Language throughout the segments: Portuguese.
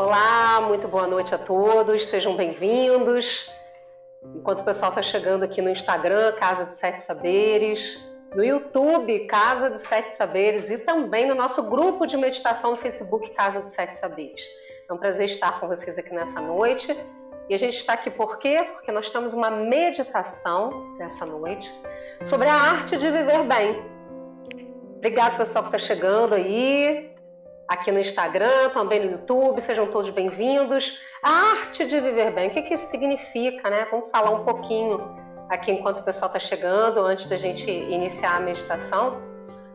Olá, muito boa noite a todos, sejam bem-vindos. Enquanto o pessoal está chegando aqui no Instagram, Casa dos Sete Saberes, no YouTube, Casa dos Sete Saberes, e também no nosso grupo de meditação no Facebook, Casa dos Sete Saberes. É um prazer estar com vocês aqui nessa noite. E a gente está aqui por quê? Porque nós temos uma meditação nessa noite sobre a arte de viver bem. Obrigado, pessoal, que está chegando aí aqui no Instagram, também no YouTube. Sejam todos bem-vindos. A arte de viver bem, o que, que isso significa, né? Vamos falar um pouquinho aqui enquanto o pessoal está chegando, antes da gente iniciar a meditação,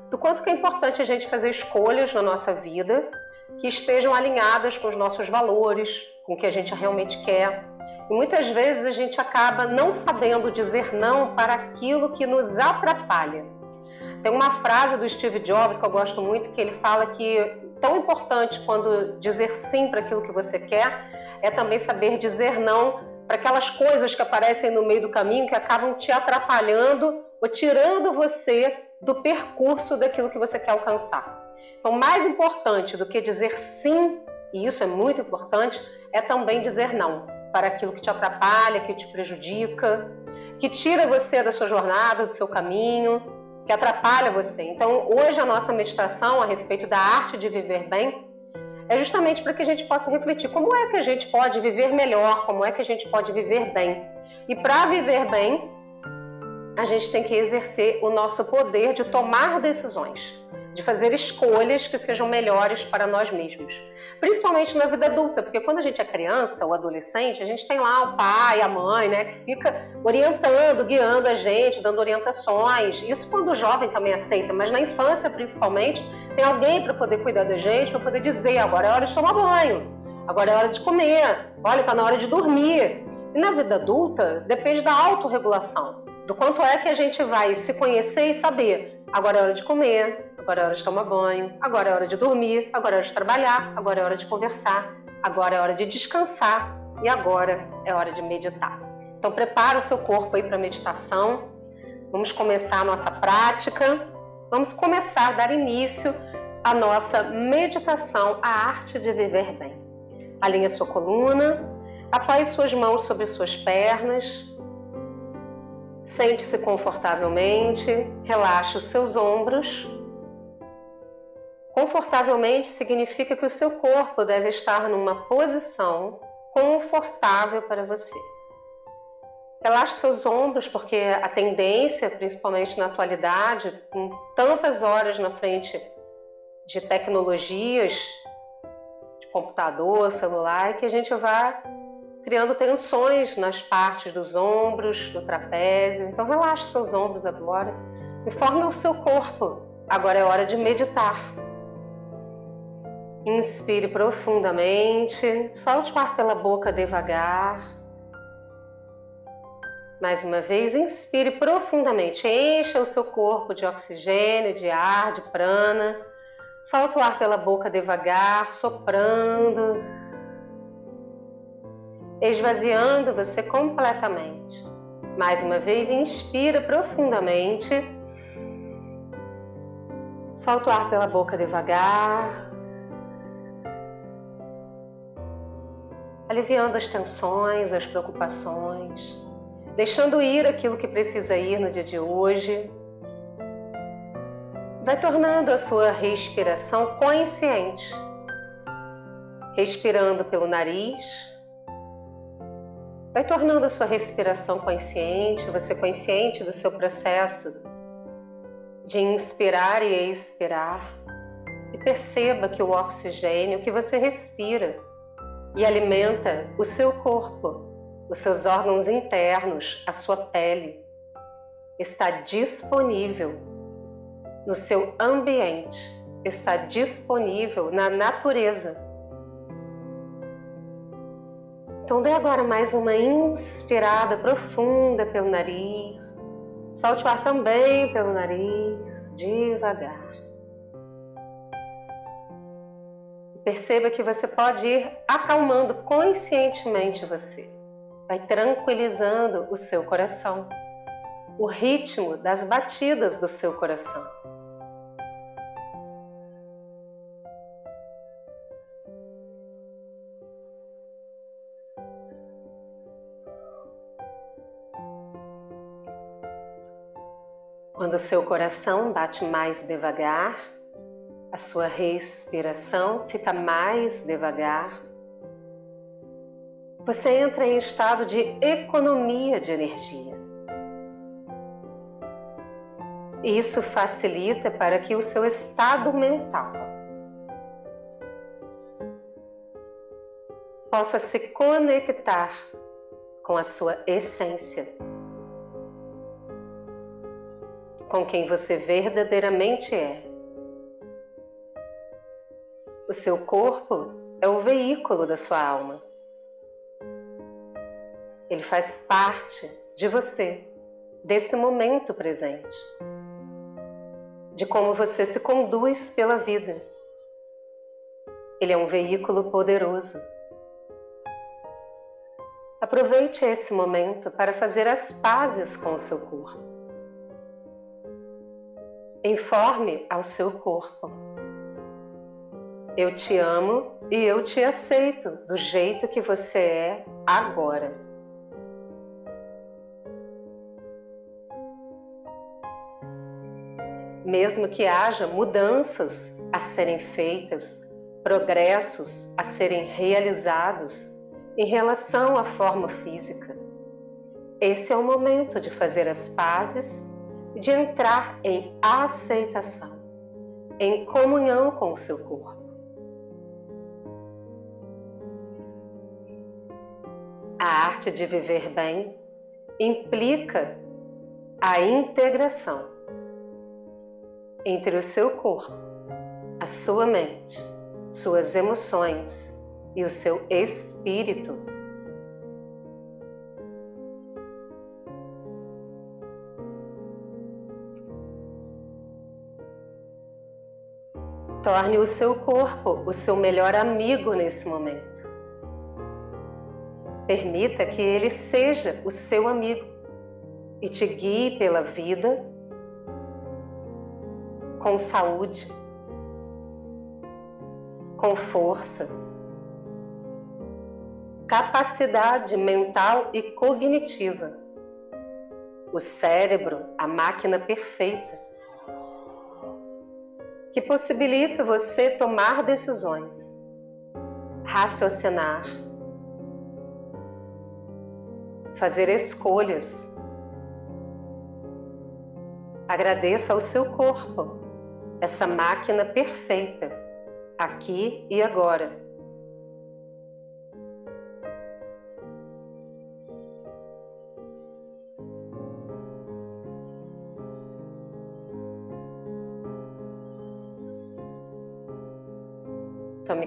do quanto que é importante a gente fazer escolhas na nossa vida que estejam alinhadas com os nossos valores, com o que a gente realmente quer. E muitas vezes a gente acaba não sabendo dizer não para aquilo que nos atrapalha. Tem uma frase do Steve Jobs que eu gosto muito que ele fala que tão importante quando dizer sim para aquilo que você quer é também saber dizer não para aquelas coisas que aparecem no meio do caminho que acabam te atrapalhando ou tirando você do percurso daquilo que você quer alcançar. Então, mais importante do que dizer sim, e isso é muito importante, é também dizer não para aquilo que te atrapalha, que te prejudica, que tira você da sua jornada, do seu caminho, que atrapalha você. Então, hoje a nossa meditação a respeito da arte de viver bem é justamente para que a gente possa refletir como é que a gente pode viver melhor, como é que a gente pode viver bem. E para viver bem, a gente tem que exercer o nosso poder de tomar decisões de fazer escolhas que sejam melhores para nós mesmos. Principalmente na vida adulta, porque quando a gente é criança ou adolescente, a gente tem lá o pai, a mãe, né, que fica orientando, guiando a gente, dando orientações. Isso quando o jovem também aceita, mas na infância principalmente, tem alguém para poder cuidar da gente, para poder dizer: agora é hora de tomar banho, agora é hora de comer, olha, está na hora de dormir. E na vida adulta, depende da autorregulação, do quanto é que a gente vai se conhecer e saber Agora é hora de comer, agora é hora de tomar banho, agora é hora de dormir, agora é hora de trabalhar, agora é hora de conversar, agora é hora de descansar e agora é hora de meditar. Então prepara o seu corpo aí para meditação. Vamos começar a nossa prática. Vamos começar a dar início à nossa meditação, a arte de viver bem. Alinhe sua coluna, apoie suas mãos sobre suas pernas, Sente-se confortavelmente, relaxe os seus ombros. Confortavelmente significa que o seu corpo deve estar numa posição confortável para você. Relaxe seus ombros, porque a tendência, principalmente na atualidade, com tantas horas na frente de tecnologias, de computador, celular, é que a gente vá criando tensões nas partes dos ombros, do trapézio. Então relaxe seus ombros agora e forme o seu corpo. Agora é hora de meditar. Inspire profundamente, solte o ar pela boca devagar. Mais uma vez, inspire profundamente, encha o seu corpo de oxigênio, de ar, de prana. Solte o ar pela boca devagar, soprando esvaziando você completamente. Mais uma vez, inspira profundamente. Solta o ar pela boca devagar. Aliviando as tensões, as preocupações, deixando ir aquilo que precisa ir no dia de hoje. Vai tornando a sua respiração consciente. Respirando pelo nariz Vai tornando a sua respiração consciente, você consciente do seu processo de inspirar e expirar. E perceba que o oxigênio que você respira e alimenta o seu corpo, os seus órgãos internos, a sua pele, está disponível no seu ambiente, está disponível na natureza então dê agora mais uma inspirada profunda pelo nariz. Solte o ar também pelo nariz, devagar. Perceba que você pode ir acalmando conscientemente você. Vai tranquilizando o seu coração, o ritmo das batidas do seu coração. Quando seu coração bate mais devagar, a sua respiração fica mais devagar, você entra em estado de economia de energia. Isso facilita para que o seu estado mental possa se conectar com a sua essência com quem você verdadeiramente é. O seu corpo é o veículo da sua alma. Ele faz parte de você, desse momento presente, de como você se conduz pela vida. Ele é um veículo poderoso. Aproveite esse momento para fazer as pazes com o seu corpo Informe ao seu corpo. Eu te amo e eu te aceito do jeito que você é agora. Mesmo que haja mudanças a serem feitas, progressos a serem realizados em relação à forma física, esse é o momento de fazer as pazes de entrar em aceitação, em comunhão com o seu corpo. A arte de viver bem implica a integração entre o seu corpo, a sua mente, suas emoções e o seu espírito Torne o seu corpo o seu melhor amigo nesse momento. Permita que ele seja o seu amigo e te guie pela vida com saúde, com força, capacidade mental e cognitiva. O cérebro, a máquina perfeita que possibilita você tomar decisões, raciocinar, fazer escolhas. Agradeça ao seu corpo, essa máquina perfeita, aqui e agora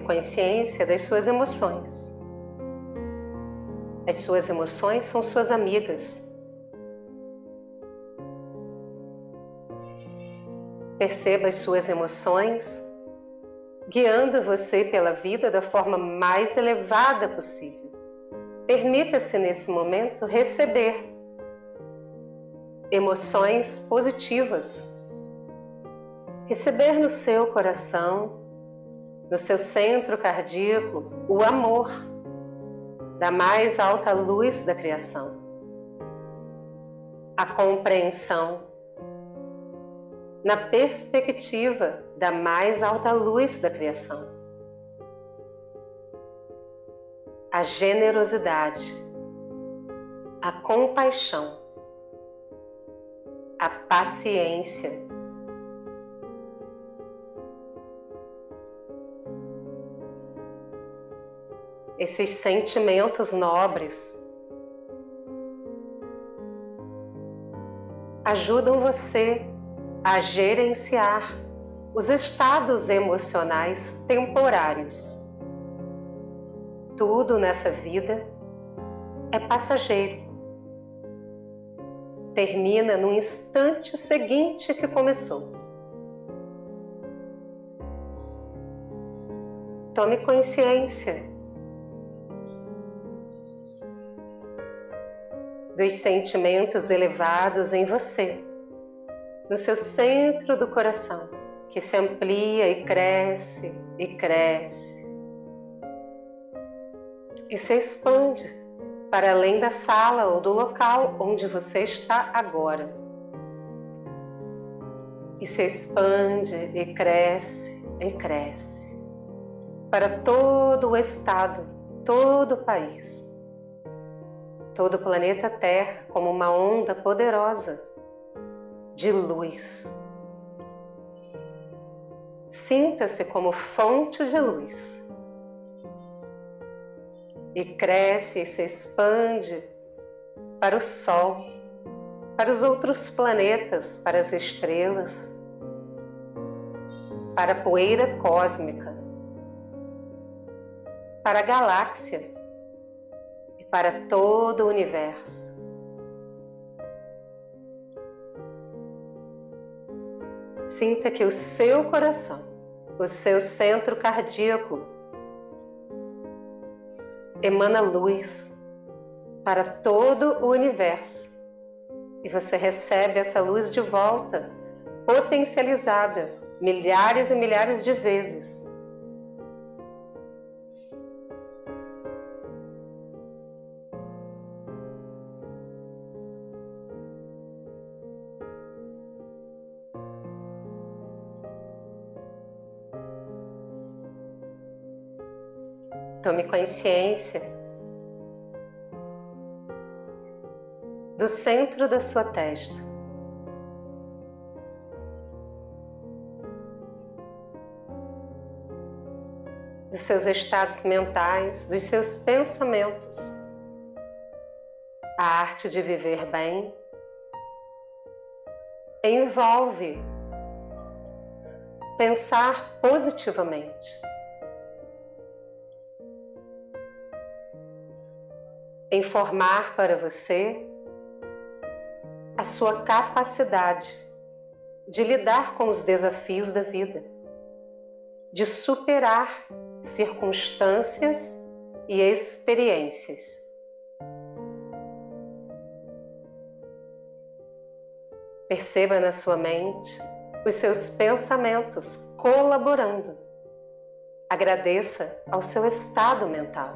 consciência das suas emoções. As suas emoções são suas amigas. Perceba as suas emoções, guiando você pela vida da forma mais elevada possível. Permita-se nesse momento receber emoções positivas. Receber no seu coração no seu centro cardíaco o amor da mais alta luz da criação, a compreensão na perspectiva da mais alta luz da criação, a generosidade, a compaixão, a paciência esses sentimentos nobres ajudam você a gerenciar os estados emocionais temporários. Tudo nessa vida é passageiro. Termina no instante seguinte que começou. Tome consciência dos sentimentos elevados em você, no seu centro do coração, que se amplia e cresce e cresce. E se expande para além da sala ou do local onde você está agora. e se expande e cresce e cresce. Para todo o estado, todo o país, todo o planeta Terra como uma onda poderosa de luz. Sinta-se como fonte de luz e cresce e se expande para o Sol, para os outros planetas, para as estrelas, para a poeira cósmica, para a galáxia para todo o universo. Sinta que o seu coração, o seu centro cardíaco, emana luz para todo o universo e você recebe essa luz de volta, potencializada milhares e milhares de vezes Tome consciência do centro da sua testa. Dos seus estados mentais, dos seus pensamentos. A arte de viver bem envolve pensar positivamente. Informar para você a sua capacidade de lidar com os desafios da vida, de superar circunstâncias e experiências. Perceba na sua mente os seus pensamentos colaborando. Agradeça ao seu estado mental.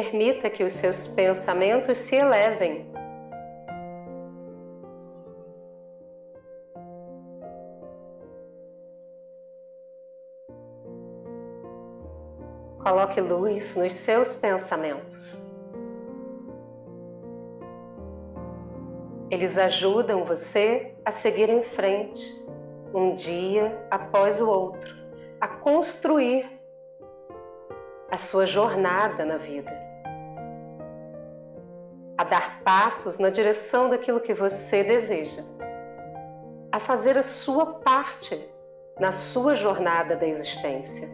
Permita que os seus pensamentos se elevem. Coloque luz nos seus pensamentos. Eles ajudam você a seguir em frente, um dia após o outro, a construir a sua jornada na vida dar passos na direção daquilo que você deseja, a fazer a sua parte na sua jornada da existência.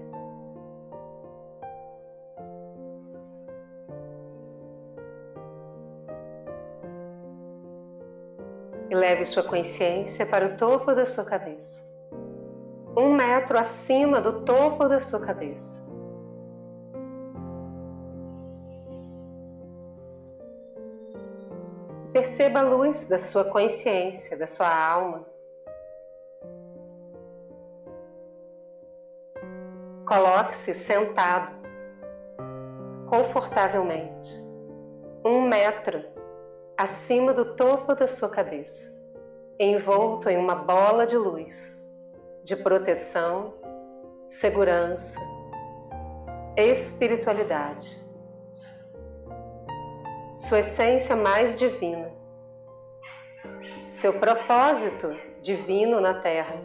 E leve sua consciência para o topo da sua cabeça, um metro acima do topo da sua cabeça. Perceba a luz da sua consciência, da sua alma. Coloque-se sentado, confortavelmente, um metro acima do topo da sua cabeça, envolto em uma bola de luz, de proteção, segurança, espiritualidade sua essência mais divina, seu propósito divino na Terra,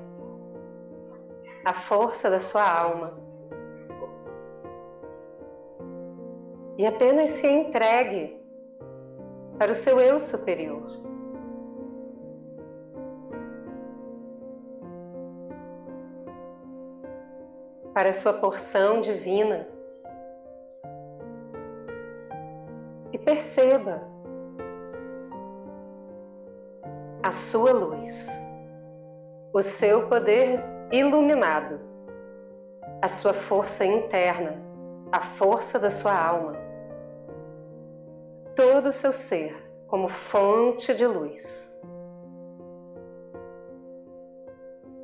a força da sua alma. E apenas se entregue para o seu eu superior. Para a sua porção divina perceba a sua luz, o seu poder iluminado, a sua força interna, a força da sua alma, todo o seu ser como fonte de luz.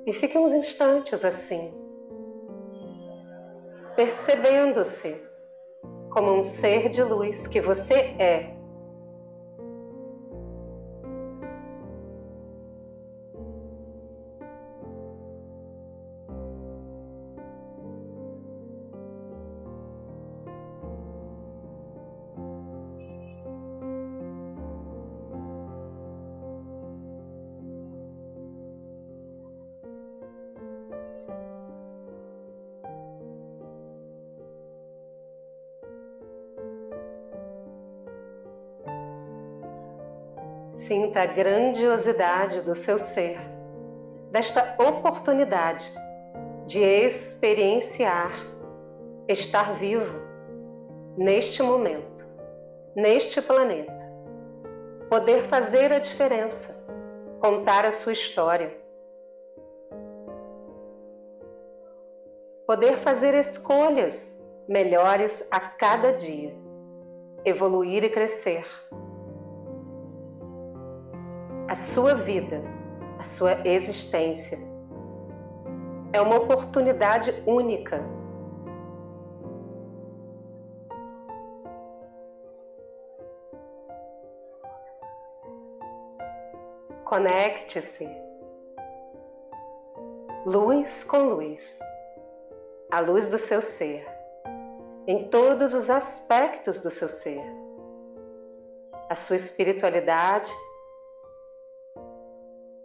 E fique uns instantes assim, percebendo-se como um ser de luz que você é Sinta a grandiosidade do seu ser, desta oportunidade de experienciar estar vivo neste momento, neste planeta, poder fazer a diferença, contar a sua história, poder fazer escolhas melhores a cada dia, evoluir e crescer a sua vida, a sua existência. É uma oportunidade única. Conecte-se. Luz com luz. A luz do seu ser. Em todos os aspectos do seu ser. A sua espiritualidade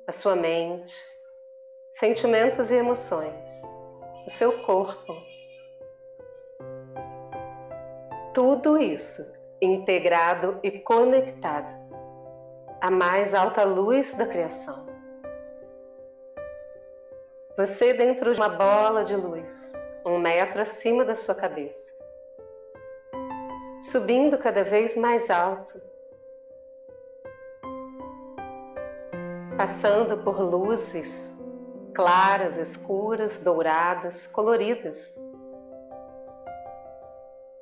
a sua mente, sentimentos e emoções, o seu corpo. Tudo isso integrado e conectado à mais alta luz da criação. Você dentro de uma bola de luz, um metro acima da sua cabeça, subindo cada vez mais alto passando por luzes claras, escuras, douradas, coloridas,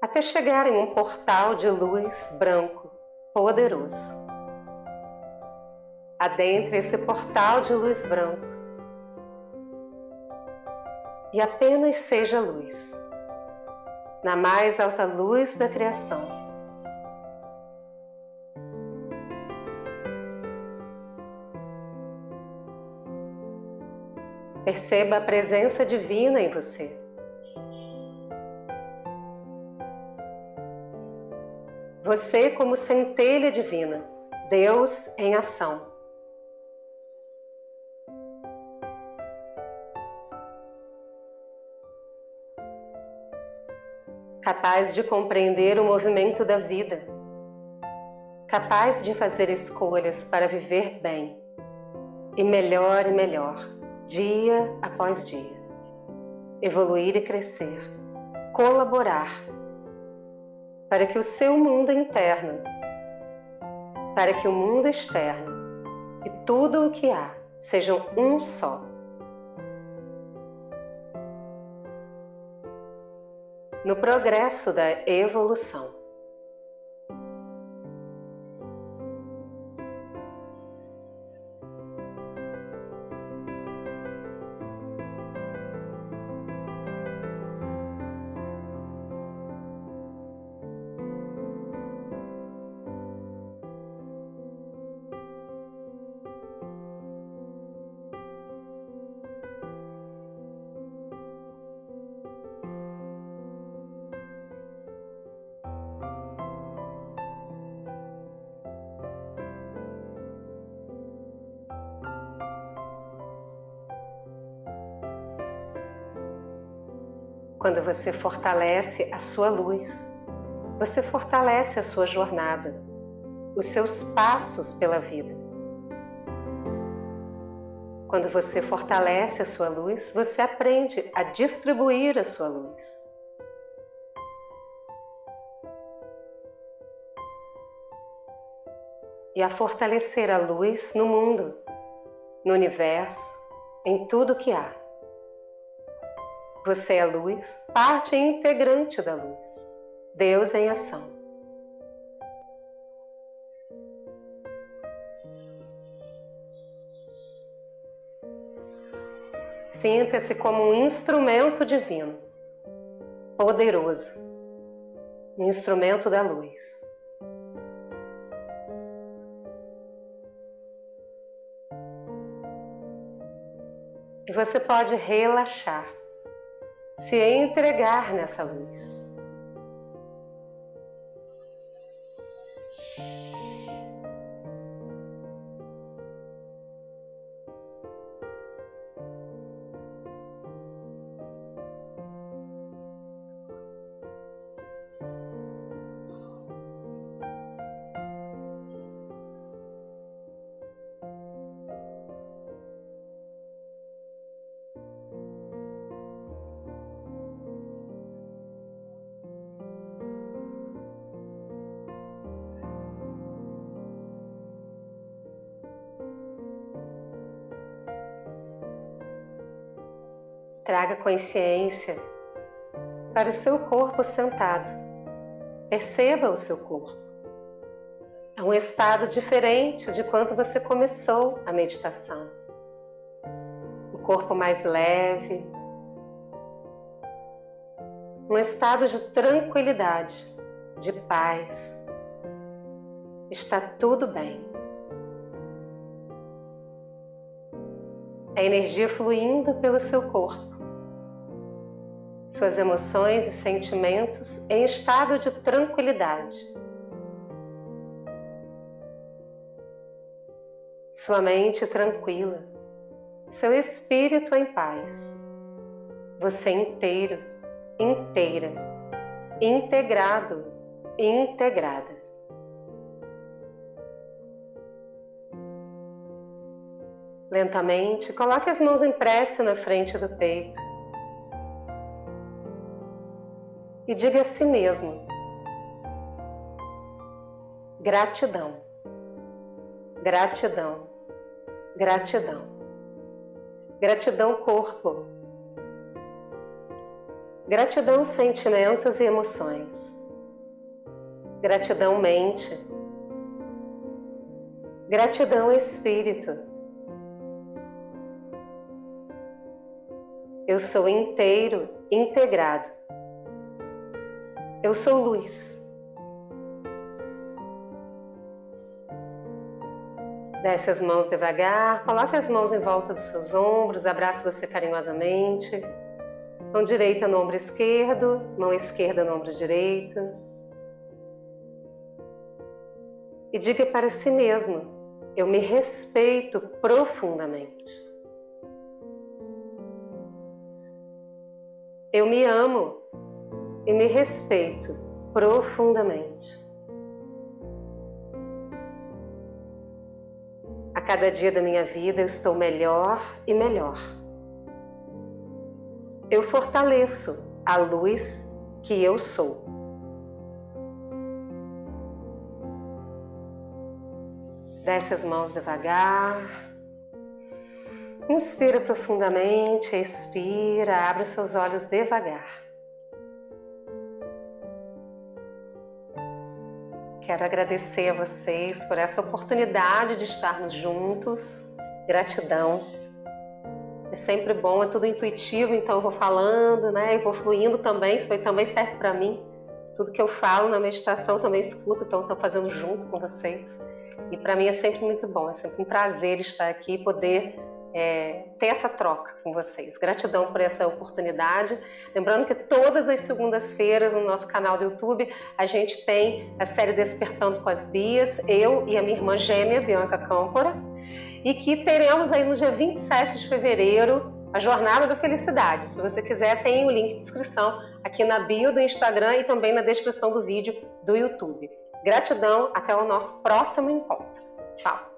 até chegar em um portal de luz branco, poderoso. Adentre esse portal de luz branco e apenas seja luz, na mais alta luz da criação Perceba a presença divina em você. Você, como centelha divina, Deus em ação. Capaz de compreender o movimento da vida, capaz de fazer escolhas para viver bem e melhor e melhor dia após dia. Evoluir e crescer, colaborar para que o seu mundo interno, para que o mundo externo e tudo o que há sejam um só. No progresso da evolução. Quando você fortalece a sua luz, você fortalece a sua jornada, os seus passos pela vida. Quando você fortalece a sua luz, você aprende a distribuir a sua luz. E a fortalecer a luz no mundo, no universo, em tudo que há. Você é luz, parte integrante da luz. Deus em ação. Sinta-se como um instrumento divino, poderoso, um instrumento da luz. E você pode relaxar, se entregar nessa luz. Traga consciência para o seu corpo sentado. Perceba o seu corpo. É um estado diferente de quando você começou a meditação. O corpo mais leve, um estado de tranquilidade, de paz. Está tudo bem. A energia fluindo pelo seu corpo suas emoções e sentimentos em estado de tranquilidade. Sua mente tranquila, seu espírito em paz. Você inteiro, inteira, integrado, integrada. Lentamente, coloque as mãos em prece na frente do peito e diga a si mesmo: gratidão, gratidão, gratidão, gratidão, corpo, gratidão, sentimentos e emoções, gratidão, mente, gratidão, espírito. Eu sou inteiro, integrado eu sou luz. Desce as mãos devagar, coloque as mãos em volta dos seus ombros, abrace você carinhosamente. Mão direita no ombro esquerdo, mão esquerda no ombro direito. E diga para si mesmo: eu me respeito profundamente. Eu me amo e me respeito profundamente. A cada dia da minha vida eu estou melhor e melhor. Eu fortaleço a luz que eu sou. Desce as mãos devagar. Inspira profundamente, expira, abre os seus olhos devagar. Quero agradecer a vocês por essa oportunidade de estarmos juntos. Gratidão. É sempre bom, é tudo intuitivo, então eu vou falando, né? E vou fluindo também, isso também serve para mim. Tudo que eu falo na meditação eu também escuto, então estou fazendo junto com vocês. E para mim é sempre muito bom, é sempre um prazer estar aqui e poder é, ter essa troca com vocês. Gratidão por essa oportunidade. Lembrando que todas as segundas-feiras no nosso canal do YouTube a gente tem a série Despertando com as Bias, eu e a minha irmã gêmea, Bianca Câmpora, e que teremos aí no dia 27 de fevereiro a Jornada da Felicidade. Se você quiser, tem o link de inscrição aqui na bio do Instagram e também na descrição do vídeo do YouTube. Gratidão, até o nosso próximo encontro. Tchau!